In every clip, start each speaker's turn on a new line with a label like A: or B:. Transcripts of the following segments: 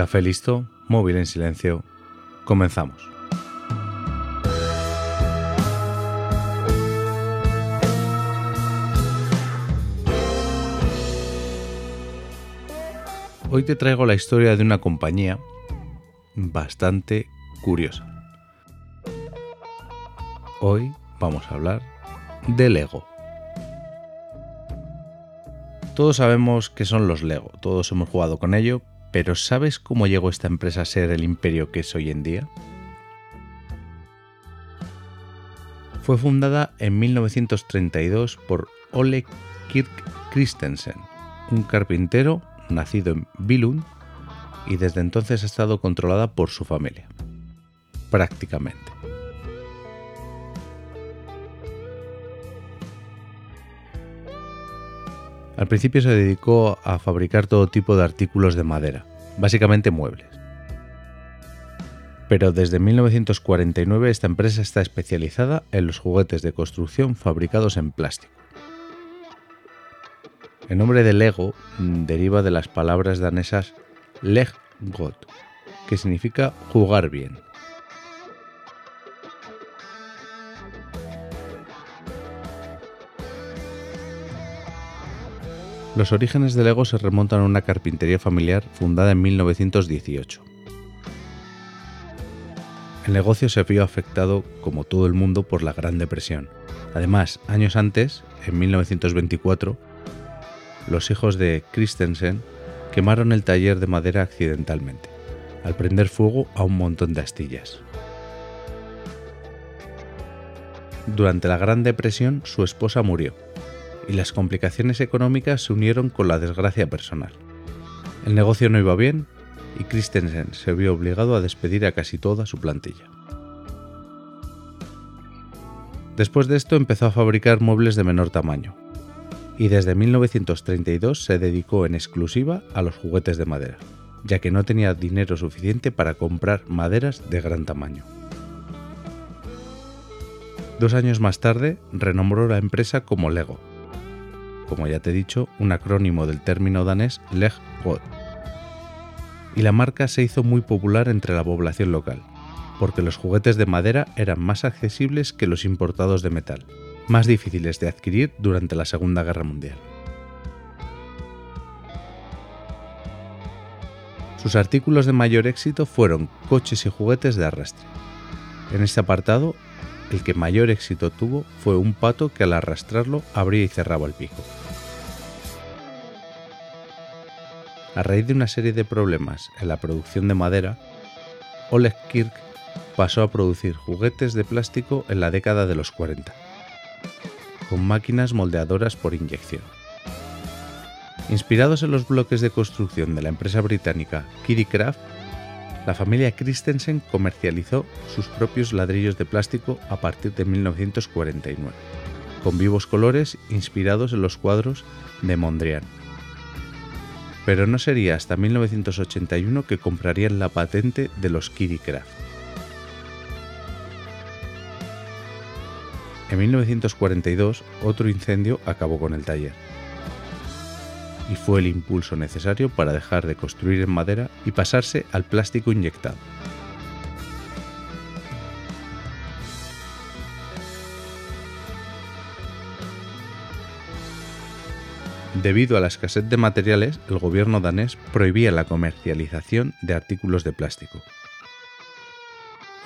A: Café listo, móvil en silencio. Comenzamos. Hoy te traigo la historia de una compañía bastante curiosa. Hoy vamos a hablar de Lego. Todos sabemos que son los Lego, todos hemos jugado con ello, pero ¿sabes cómo llegó esta empresa a ser el imperio que es hoy en día? Fue fundada en 1932 por Ole Kirk Christensen, un carpintero nacido en Billund y desde entonces ha estado controlada por su familia. Prácticamente. Al principio se dedicó a fabricar todo tipo de artículos de madera, básicamente muebles. Pero desde 1949 esta empresa está especializada en los juguetes de construcción fabricados en plástico. El nombre de Lego deriva de las palabras danesas Leggot, que significa jugar bien. Los orígenes de Lego se remontan a una carpintería familiar fundada en 1918. El negocio se vio afectado, como todo el mundo, por la Gran Depresión. Además, años antes, en 1924, los hijos de Christensen quemaron el taller de madera accidentalmente, al prender fuego a un montón de astillas. Durante la Gran Depresión, su esposa murió y las complicaciones económicas se unieron con la desgracia personal. El negocio no iba bien y Christensen se vio obligado a despedir a casi toda su plantilla. Después de esto empezó a fabricar muebles de menor tamaño y desde 1932 se dedicó en exclusiva a los juguetes de madera, ya que no tenía dinero suficiente para comprar maderas de gran tamaño. Dos años más tarde renombró la empresa como Lego, como ya te he dicho, un acrónimo del término danés Leg God. Y la marca se hizo muy popular entre la población local, porque los juguetes de madera eran más accesibles que los importados de metal, más difíciles de adquirir durante la Segunda Guerra Mundial. Sus artículos de mayor éxito fueron coches y juguetes de arrastre. En este apartado, el que mayor éxito tuvo fue un pato que al arrastrarlo abría y cerraba el pico. A raíz de una serie de problemas en la producción de madera, Oleg Kirk pasó a producir juguetes de plástico en la década de los 40, con máquinas moldeadoras por inyección. Inspirados en los bloques de construcción de la empresa británica Craft, la familia Christensen comercializó sus propios ladrillos de plástico a partir de 1949, con vivos colores inspirados en los cuadros de Mondrian pero no sería hasta 1981 que comprarían la patente de los Craft. En 1942 otro incendio acabó con el taller y fue el impulso necesario para dejar de construir en madera y pasarse al plástico inyectado. Debido a la escasez de materiales, el gobierno danés prohibía la comercialización de artículos de plástico.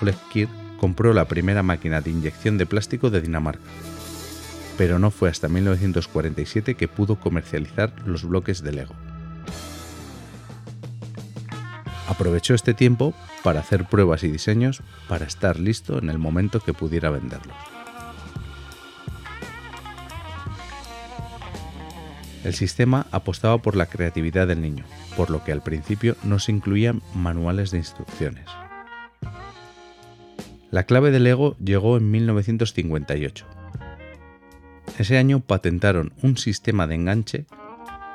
A: Oleg compró la primera máquina de inyección de plástico de Dinamarca, pero no fue hasta 1947 que pudo comercializar los bloques de Lego. Aprovechó este tiempo para hacer pruebas y diseños para estar listo en el momento que pudiera venderlos. El sistema apostaba por la creatividad del niño, por lo que al principio no se incluían manuales de instrucciones. La clave del Lego llegó en 1958. Ese año patentaron un sistema de enganche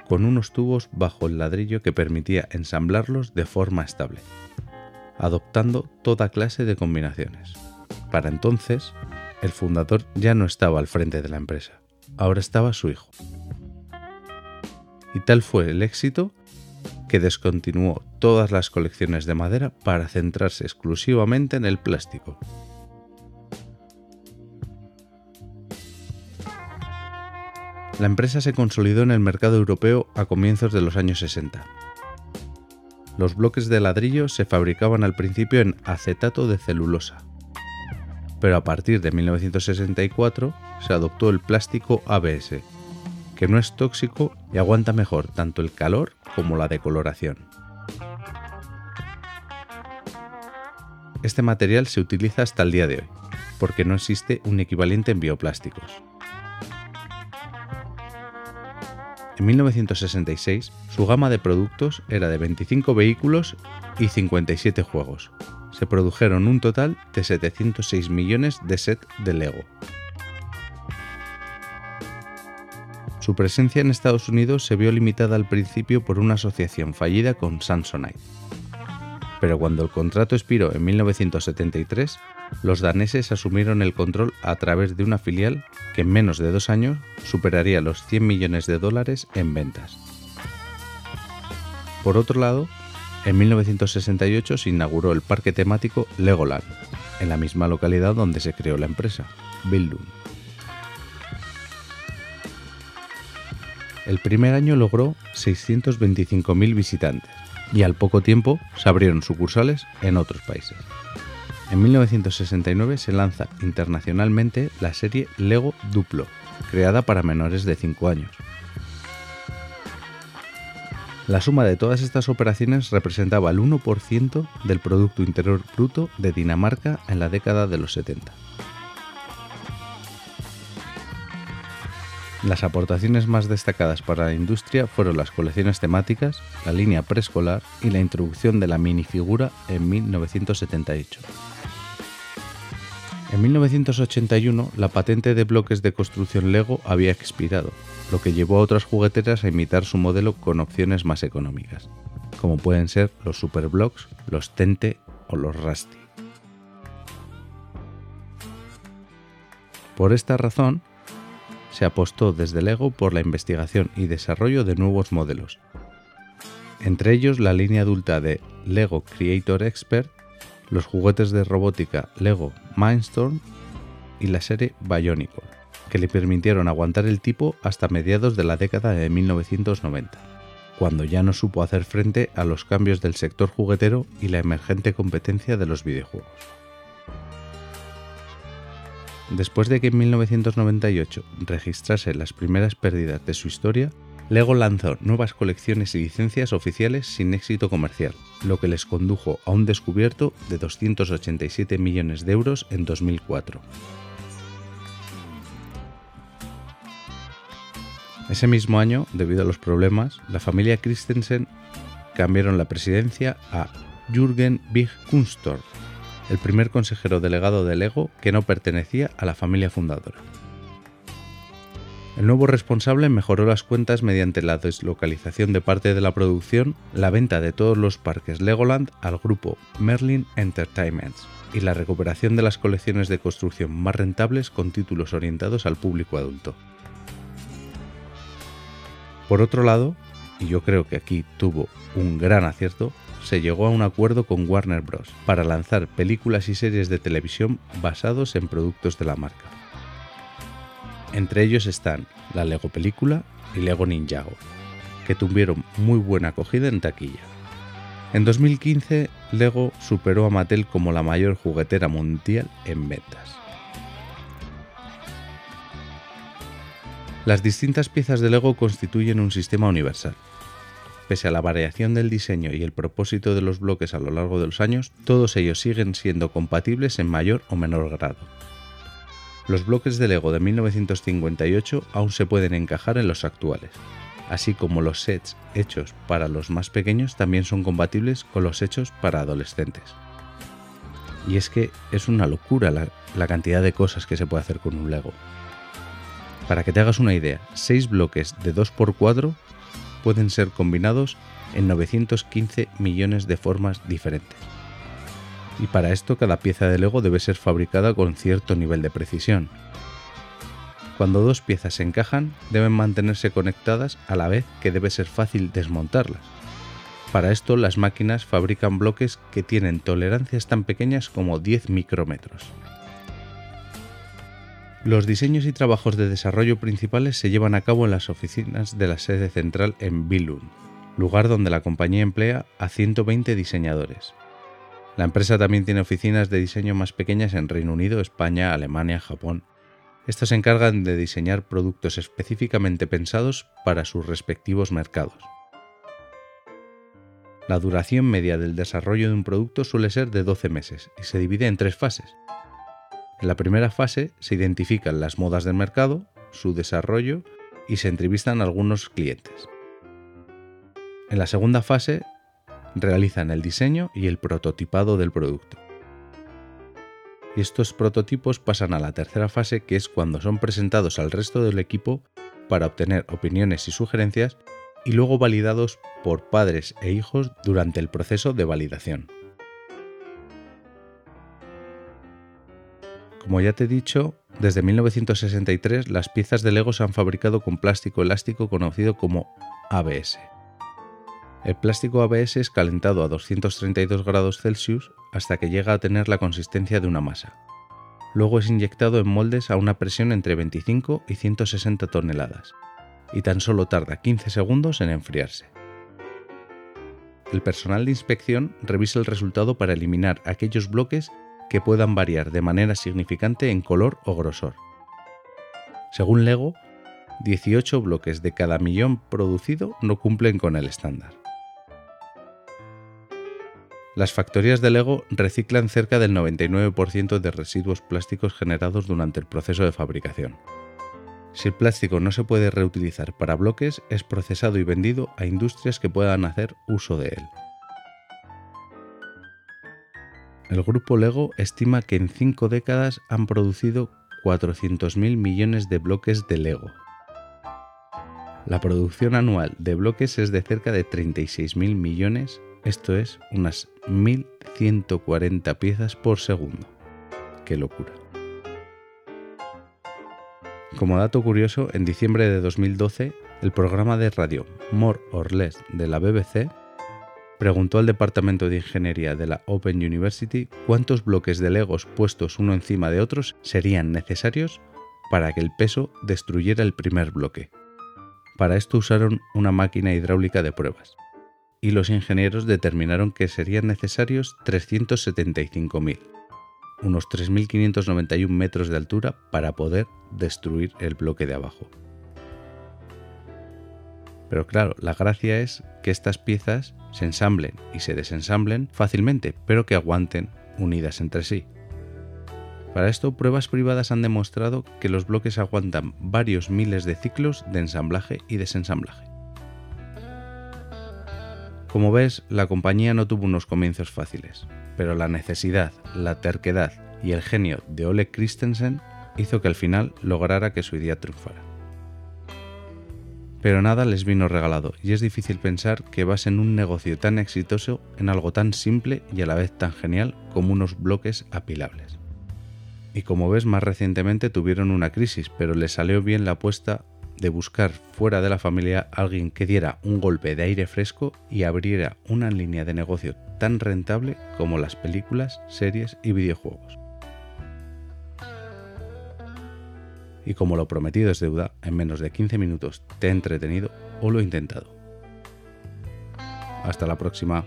A: con unos tubos bajo el ladrillo que permitía ensamblarlos de forma estable, adoptando toda clase de combinaciones. Para entonces, el fundador ya no estaba al frente de la empresa, ahora estaba su hijo y tal fue el éxito que descontinuó todas las colecciones de madera para centrarse exclusivamente en el plástico. La empresa se consolidó en el mercado europeo a comienzos de los años 60. Los bloques de ladrillo se fabricaban al principio en acetato de celulosa, pero a partir de 1964 se adoptó el plástico ABS, que no es tóxico y aguanta mejor tanto el calor como la decoloración. Este material se utiliza hasta el día de hoy, porque no existe un equivalente en bioplásticos. En 1966, su gama de productos era de 25 vehículos y 57 juegos. Se produjeron un total de 706 millones de set de Lego. Su presencia en Estados Unidos se vio limitada al principio por una asociación fallida con Samsonite. Pero cuando el contrato expiró en 1973, los daneses asumieron el control a través de una filial que en menos de dos años superaría los 100 millones de dólares en ventas. Por otro lado, en 1968 se inauguró el parque temático Legoland, en la misma localidad donde se creó la empresa, Bildung. El primer año logró 625.000 visitantes y al poco tiempo se abrieron sucursales en otros países. En 1969 se lanza internacionalmente la serie Lego Duplo, creada para menores de 5 años. La suma de todas estas operaciones representaba el 1% del Producto Interior Bruto de Dinamarca en la década de los 70. Las aportaciones más destacadas para la industria fueron las colecciones temáticas, la línea preescolar y la introducción de la minifigura en 1978. En 1981 la patente de bloques de construcción Lego había expirado, lo que llevó a otras jugueteras a imitar su modelo con opciones más económicas, como pueden ser los Superblocks, los Tente o los Rusty. Por esta razón, se apostó desde Lego por la investigación y desarrollo de nuevos modelos, entre ellos la línea adulta de Lego Creator Expert los juguetes de robótica Lego Mindstorm y la serie Bionicle, que le permitieron aguantar el tipo hasta mediados de la década de 1990, cuando ya no supo hacer frente a los cambios del sector juguetero y la emergente competencia de los videojuegos. Después de que en 1998 registrase las primeras pérdidas de su historia, Lego lanzó nuevas colecciones y licencias oficiales sin éxito comercial, lo que les condujo a un descubierto de 287 millones de euros en 2004. Ese mismo año, debido a los problemas, la familia Christensen cambiaron la presidencia a Jürgen Big Kunstorf, el primer consejero delegado de Lego que no pertenecía a la familia fundadora. El nuevo responsable mejoró las cuentas mediante la deslocalización de parte de la producción, la venta de todos los parques Legoland al grupo Merlin Entertainments y la recuperación de las colecciones de construcción más rentables con títulos orientados al público adulto. Por otro lado, y yo creo que aquí tuvo un gran acierto, se llegó a un acuerdo con Warner Bros. para lanzar películas y series de televisión basados en productos de la marca. Entre ellos están la Lego Película y Lego Ninjago, que tuvieron muy buena acogida en taquilla. En 2015, Lego superó a Mattel como la mayor juguetera mundial en ventas. Las distintas piezas de Lego constituyen un sistema universal. Pese a la variación del diseño y el propósito de los bloques a lo largo de los años, todos ellos siguen siendo compatibles en mayor o menor grado. Los bloques de Lego de 1958 aún se pueden encajar en los actuales, así como los sets hechos para los más pequeños también son compatibles con los hechos para adolescentes. Y es que es una locura la, cantidad de cosas que se puede hacer con un Lego. Para que te hagas una idea, 6 bloques de 2x4 pueden ser combinados en 915 millones de formas diferentes y para esto cada pieza de Lego debe ser fabricada con cierto nivel de precisión. Cuando dos piezas se encajan, deben mantenerse conectadas a la vez que debe ser fácil desmontarlas. Para esto las máquinas fabrican bloques que tienen tolerancias tan pequeñas como 10 micrómetros. Los diseños y trabajos de desarrollo principales se llevan a cabo en las oficinas de la sede central en Billund, lugar donde la compañía emplea a 120 diseñadores. La empresa también tiene oficinas de diseño más pequeñas en Reino Unido, España, Alemania, Japón. Estas se encargan de diseñar productos específicamente pensados para sus respectivos mercados. La duración media del desarrollo de un producto suele ser de 12 meses y se divide en tres fases. En la primera fase se identifican las modas del mercado, su desarrollo y se entrevistan a algunos clientes. En la segunda fase realizan el diseño y el prototipado del producto. Y estos prototipos pasan a la tercera fase que es cuando son presentados al resto del equipo para obtener opiniones y sugerencias y luego validados por padres e hijos durante el proceso de validación. Como ya te he dicho, desde 1963 las piezas de Lego se han fabricado con plástico elástico conocido como ABS. El plástico ABS es calentado a 232 grados Celsius hasta que llega a tener la consistencia de una masa. Luego es inyectado en moldes a una presión entre 25 y 160 toneladas, y tan solo tarda 15 segundos en enfriarse. El personal de inspección revisa el resultado para eliminar aquellos bloques que puedan variar de manera significante en color o grosor. Según Lego, 18 bloques de cada millón producido no cumplen con el estándar. Las factorías de Lego reciclan cerca del 99% de residuos plásticos generados durante el proceso de fabricación. Si el plástico no se puede reutilizar para bloques, es procesado y vendido a industrias que puedan hacer uso de él. El grupo Lego estima que en cinco décadas han producido 400.000 millones de bloques de Lego. La producción anual de bloques es de cerca de 36.000 millones esto es unas 1140 piezas por segundo. ¡Qué locura! Como dato curioso, en diciembre de 2012, el programa de radio More or Less de la BBC preguntó al Departamento de Ingeniería de la Open University cuántos bloques de Legos puestos uno encima de otros serían necesarios para que el peso destruyera el primer bloque. Para esto usaron una máquina hidráulica de pruebas y los ingenieros determinaron que serían necesarios 375.000, unos 3.591 metros de altura para poder destruir el bloque de abajo. Pero claro, la gracia es que estas piezas se ensamblen y se desensamblen fácilmente, pero que aguanten unidas entre sí. Para esto, pruebas privadas han demostrado que los bloques aguantan varios miles de ciclos de ensamblaje y desensamblaje. Como ves, la compañía no tuvo unos comienzos fáciles, pero la necesidad, la terquedad y el genio de Ole Christensen hizo que al final lograra que su idea triunfara. Pero nada les vino regalado y es difícil pensar que basen un negocio tan exitoso en algo tan simple y a la vez tan genial como unos bloques apilables. Y como ves, más recientemente tuvieron una crisis, pero les salió bien la apuesta de buscar fuera de la familia alguien que diera un golpe de aire fresco y abriera una línea de negocio tan rentable como las películas, series y videojuegos. Y como lo prometido es deuda, en menos de 15 minutos te he entretenido o lo he intentado. Hasta la próxima.